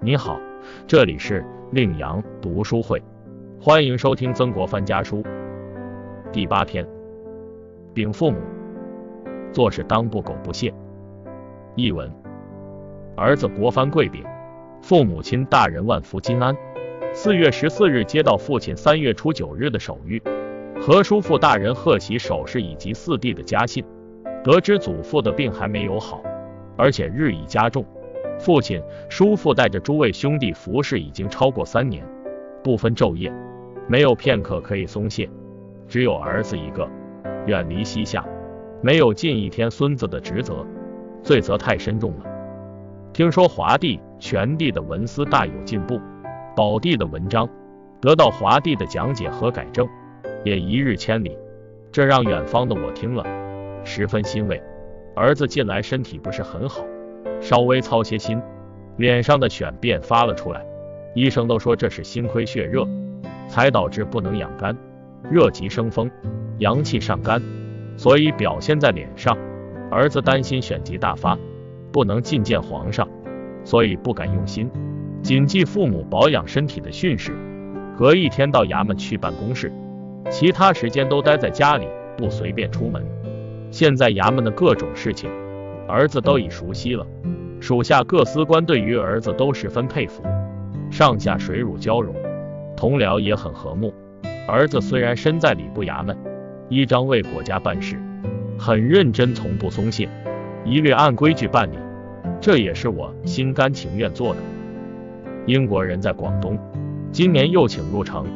你好，这里是令阳读书会，欢迎收听曾国藩家书第八篇。禀父母，做事当不苟不懈。译文：儿子国藩跪禀，父母亲大人万福金安。四月十四日接到父亲三月初九日的手谕，和叔父大人贺喜首饰以及四弟的家信，得知祖父的病还没有好，而且日益加重。父亲、叔父带着诸位兄弟服侍已经超过三年，不分昼夜，没有片刻可以松懈。只有儿子一个，远离西夏，没有尽一天孙子的职责，罪责太深重了。听说华帝、全帝的文思大有进步，宝帝的文章得到华帝的讲解和改正，也一日千里，这让远方的我听了十分欣慰。儿子近来身体不是很好。稍微操些心，脸上的癣便发了出来。医生都说这是心亏血热，才导致不能养肝，热极生风，阳气上肝，所以表现在脸上。儿子担心癣疾大发，不能觐见皇上，所以不敢用心，谨记父母保养身体的训示，隔一天到衙门去办公室，其他时间都待在家里，不随便出门。现在衙门的各种事情。儿子都已熟悉了，属下各司官对于儿子都十分佩服，上下水乳交融，同僚也很和睦。儿子虽然身在礼部衙门，依章为国家办事，很认真，从不松懈，一律按规矩办理，这也是我心甘情愿做的。英国人在广东，今年又请入城，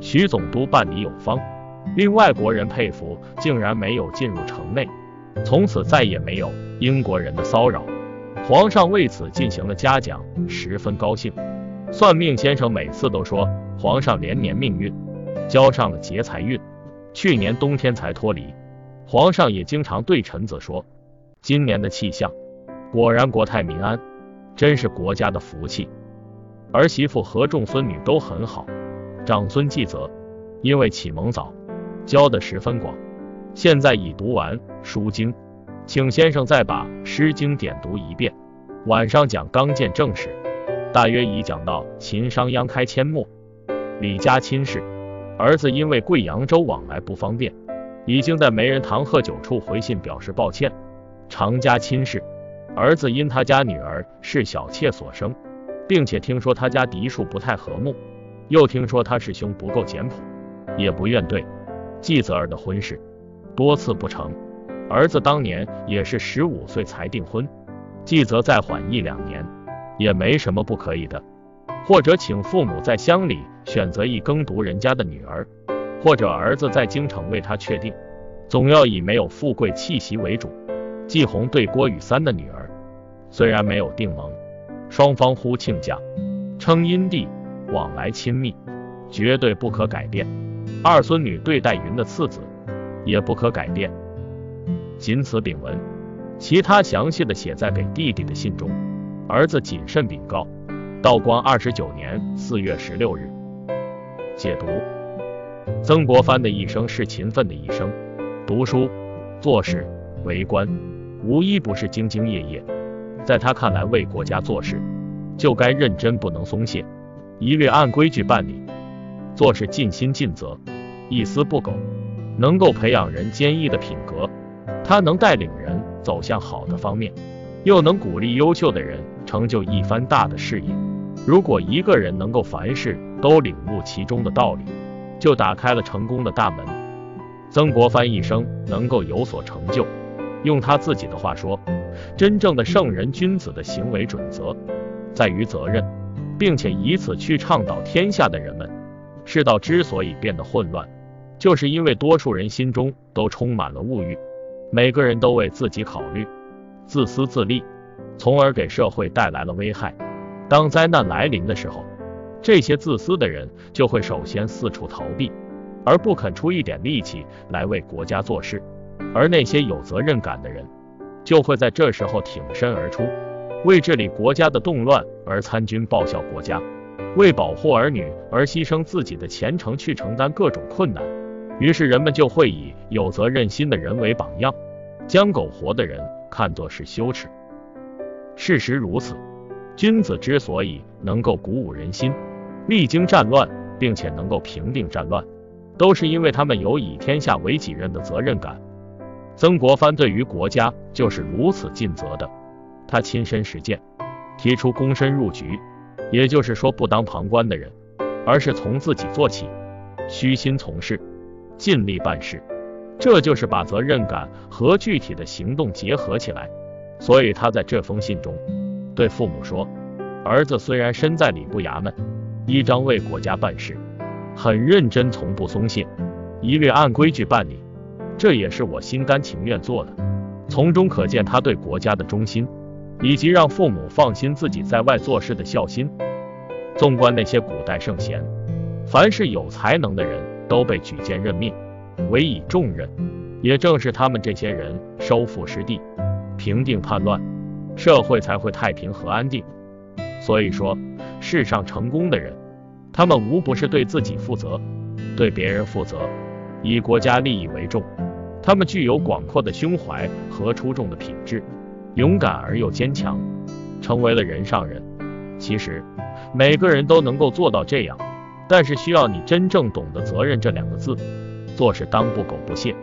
徐总督办理有方，令外国人佩服，竟然没有进入城内，从此再也没有。英国人的骚扰，皇上为此进行了嘉奖，十分高兴。算命先生每次都说，皇上连年命运交上了劫财运，去年冬天才脱离。皇上也经常对臣子说，今年的气象果然国泰民安，真是国家的福气。儿媳妇和众孙女都很好，长孙继泽因为启蒙早，教的十分广，现在已读完《书经》。请先生再把《诗经》点读一遍。晚上讲刚健正史，大约已讲到秦商鞅开阡陌，李家亲事。儿子因为贵阳州往来不方便，已经在媒人堂喝酒处回信表示抱歉。常家亲事。儿子因他家女儿是小妾所生，并且听说他家嫡庶不太和睦，又听说他师兄不够简朴，也不愿对继泽儿的婚事，多次不成。儿子当年也是十五岁才订婚，继则再缓一两年，也没什么不可以的。或者请父母在乡里选择一耕读人家的女儿，或者儿子在京城为他确定，总要以没有富贵气息为主。季红对郭雨三的女儿，虽然没有订盟，双方呼亲家，称姻弟，往来亲密，绝对不可改变。二孙女对待云的次子，也不可改变。仅此禀文，其他详细的写在给弟弟的信中。儿子谨慎禀告。道光二十九年四月十六日。解读：曾国藩的一生是勤奋的一生，读书、做事、为官，无一不是兢兢业业。在他看来，为国家做事就该认真，不能松懈，一律按规矩办理，做事尽心尽责，一丝不苟，能够培养人坚毅的品格。他能带领人走向好的方面，又能鼓励优秀的人成就一番大的事业。如果一个人能够凡事都领悟其中的道理，就打开了成功的大门。曾国藩一生能够有所成就，用他自己的话说，真正的圣人君子的行为准则在于责任，并且以此去倡导天下的人们。世道之所以变得混乱，就是因为多数人心中都充满了物欲。每个人都为自己考虑，自私自利，从而给社会带来了危害。当灾难来临的时候，这些自私的人就会首先四处逃避，而不肯出一点力气来为国家做事；而那些有责任感的人，就会在这时候挺身而出，为治理国家的动乱而参军报效国家，为保护儿女而牺牲自己的前程去承担各种困难。于是人们就会以有责任心的人为榜样，将苟活的人看作是羞耻。事实如此，君子之所以能够鼓舞人心，历经战乱，并且能够平定战乱，都是因为他们有以天下为己任的责任感。曾国藩对于国家就是如此尽责的，他亲身实践，提出躬身入局，也就是说不当旁观的人，而是从自己做起，虚心从事，尽力办事，这就是把责任感和具体的行动结合起来。所以他在这封信中对父母说：“儿子虽然身在礼部衙门，依章为国家办事，很认真，从不松懈，一律按规矩办理。”这也是我心甘情愿做的，从中可见他对国家的忠心，以及让父母放心自己在外做事的孝心。纵观那些古代圣贤，凡是有才能的人都被举荐任命，委以重任，也正是他们这些人收复失地，平定叛乱，社会才会太平和安定。所以说，世上成功的人，他们无不是对自己负责，对别人负责，以国家利益为重。他们具有广阔的胸怀和出众的品质，勇敢而又坚强，成为了人上人。其实每个人都能够做到这样，但是需要你真正懂得责任这两个字，做事当不苟不懈，